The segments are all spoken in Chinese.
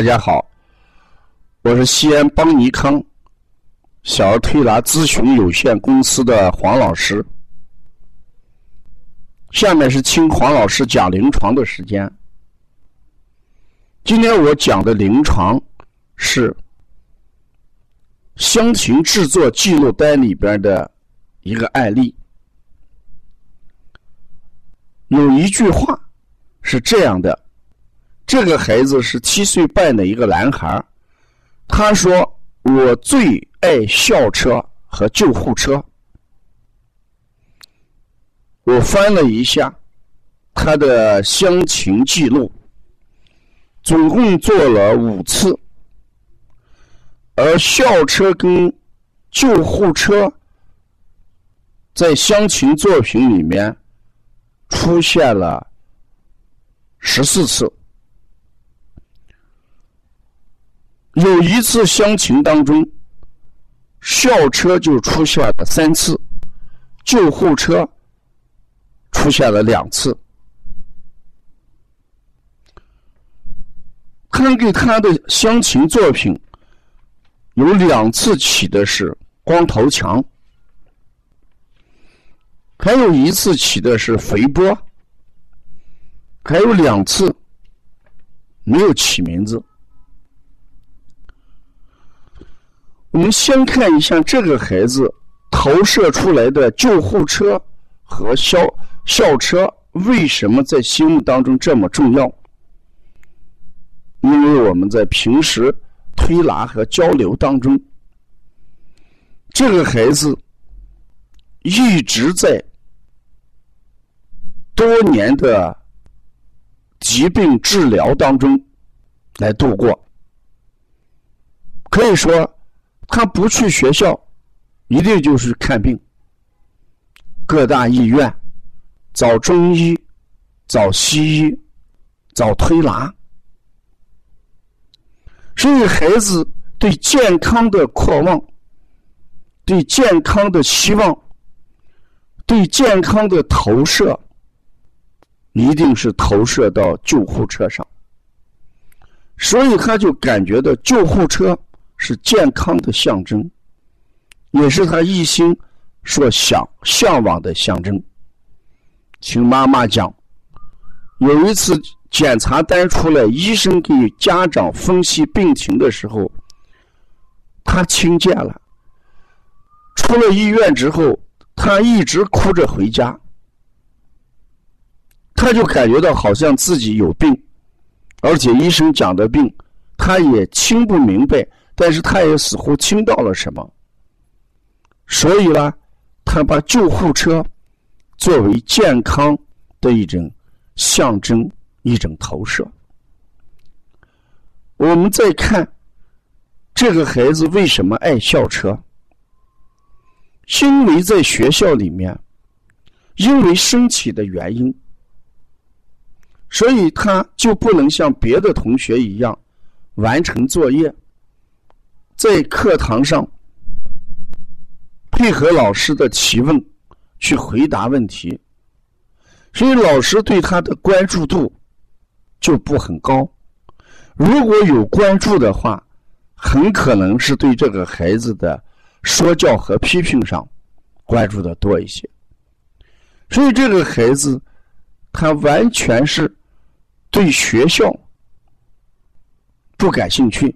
大家好，我是西安邦尼康小儿推拿咨询有限公司的黄老师。下面是听黄老师讲临床的时间。今天我讲的临床是香芹制作记录单里边的一个案例。有一句话是这样的。这个孩子是七岁半的一个男孩他说：“我最爱校车和救护车。”我翻了一下他的乡情记录，总共做了五次，而校车跟救护车在乡情作品里面出现了十四次。有一次乡情当中，校车就出现了三次，救护车出现了两次。看给他的乡情作品，有两次起的是光头强，还有一次起的是肥波，还有两次没有起名字。我们先看一下这个孩子投射出来的救护车和校校车为什么在心目当中这么重要？因为我们在平时推拿和交流当中，这个孩子一直在多年的疾病治疗当中来度过，可以说。他不去学校，一定就是看病。各大医院找中医，找西医，找推拿。所以孩子对健康的渴望，对健康的希望，对健康的投射，一定是投射到救护车上。所以他就感觉到救护车。是健康的象征，也是他一心所想向往的象征。听妈妈讲，有一次检查单出来，医生给家长分析病情的时候，他听见了。出了医院之后，他一直哭着回家，他就感觉到好像自己有病，而且医生讲的病，他也听不明白。但是他也似乎听到了什么，所以呢，他把救护车作为健康的一种象征、一种投射。我们再看这个孩子为什么爱校车，因为在学校里面，因为身体的原因，所以他就不能像别的同学一样完成作业。在课堂上配合老师的提问去回答问题，所以老师对他的关注度就不很高。如果有关注的话，很可能是对这个孩子的说教和批评上关注的多一些。所以这个孩子他完全是对学校不感兴趣。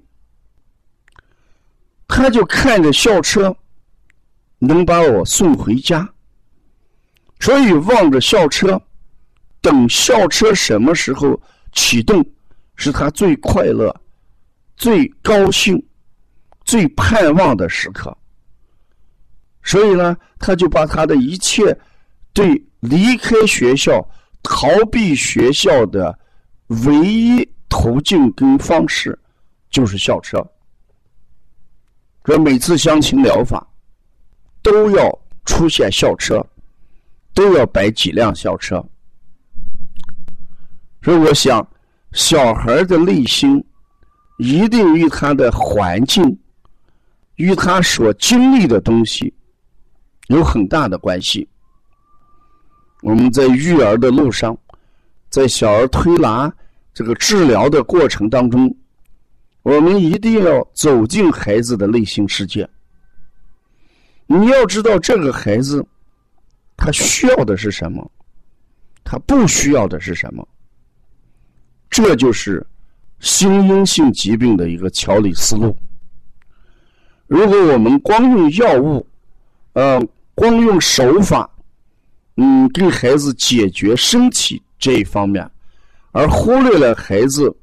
他就看着校车能把我送回家，所以望着校车，等校车什么时候启动，是他最快乐、最高兴、最盼望的时刻。所以呢，他就把他的一切对离开学校、逃避学校的唯一途径跟方式，就是校车。说每次相亲疗法都要出现校车，都要摆几辆校车。所以我想，小孩的内心一定与他的环境、与他所经历的东西有很大的关系。我们在育儿的路上，在小儿推拿这个治疗的过程当中，我们一定要走进孩子的内心世界。你要知道，这个孩子他需要的是什么，他不需要的是什么。这就是心因性疾病的一个调理思路。如果我们光用药物，呃，光用手法，嗯，给孩子解决身体这一方面，而忽略了孩子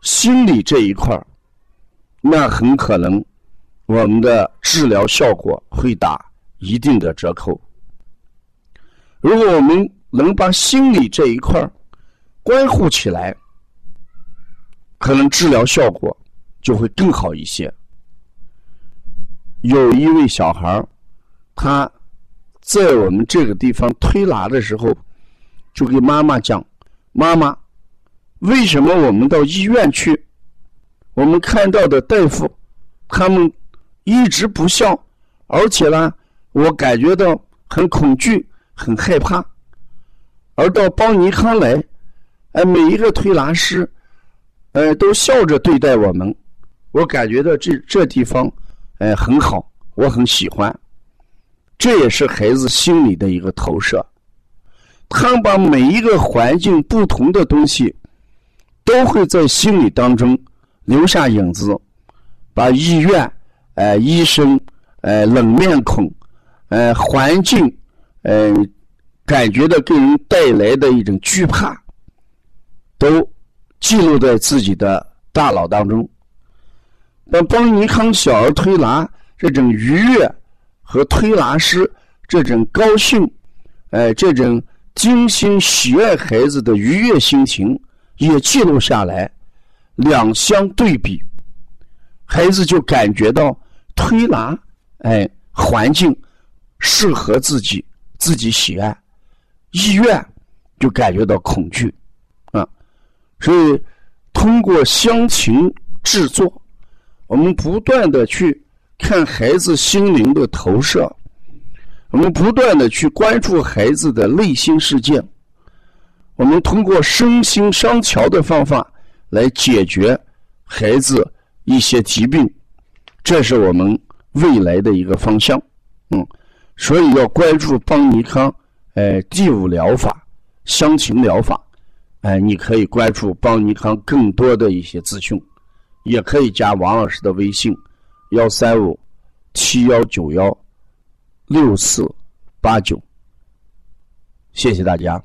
心理这一块那很可能我们的治疗效果会打一定的折扣。如果我们能把心理这一块关护起来，可能治疗效果就会更好一些。有一位小孩他在我们这个地方推拿的时候，就给妈妈讲：“妈妈，为什么我们到医院去，我们看到的大夫，他们一直不笑，而且呢，我感觉到很恐惧、很害怕。而到邦尼康来，哎，每一个推拿师，哎，都笑着对待我们，我感觉到这这地方。”哎，很好，我很喜欢。这也是孩子心理的一个投射。他把每一个环境不同的东西，都会在心理当中留下影子，把医院、哎医生、哎冷面孔、哎环境、哎感觉到给人带来的一种惧怕，都记录在自己的大脑当中。但邦尼康小儿推拿这种愉悦和推拿师这种高兴，哎，这种精心喜爱孩子的愉悦心情也记录下来，两相对比，孩子就感觉到推拿，哎，环境适合自己，自己喜爱，医院就感觉到恐惧，啊，所以通过乡情制作。我们不断的去看孩子心灵的投射，我们不断的去关注孩子的内心世界，我们通过身心相调的方法来解决孩子一些疾病，这是我们未来的一个方向。嗯，所以要关注邦尼康，哎，第五疗法香情疗法，哎，你可以关注邦尼康更多的一些资讯。也可以加王老师的微信：幺三五七幺九幺六四八九。谢谢大家。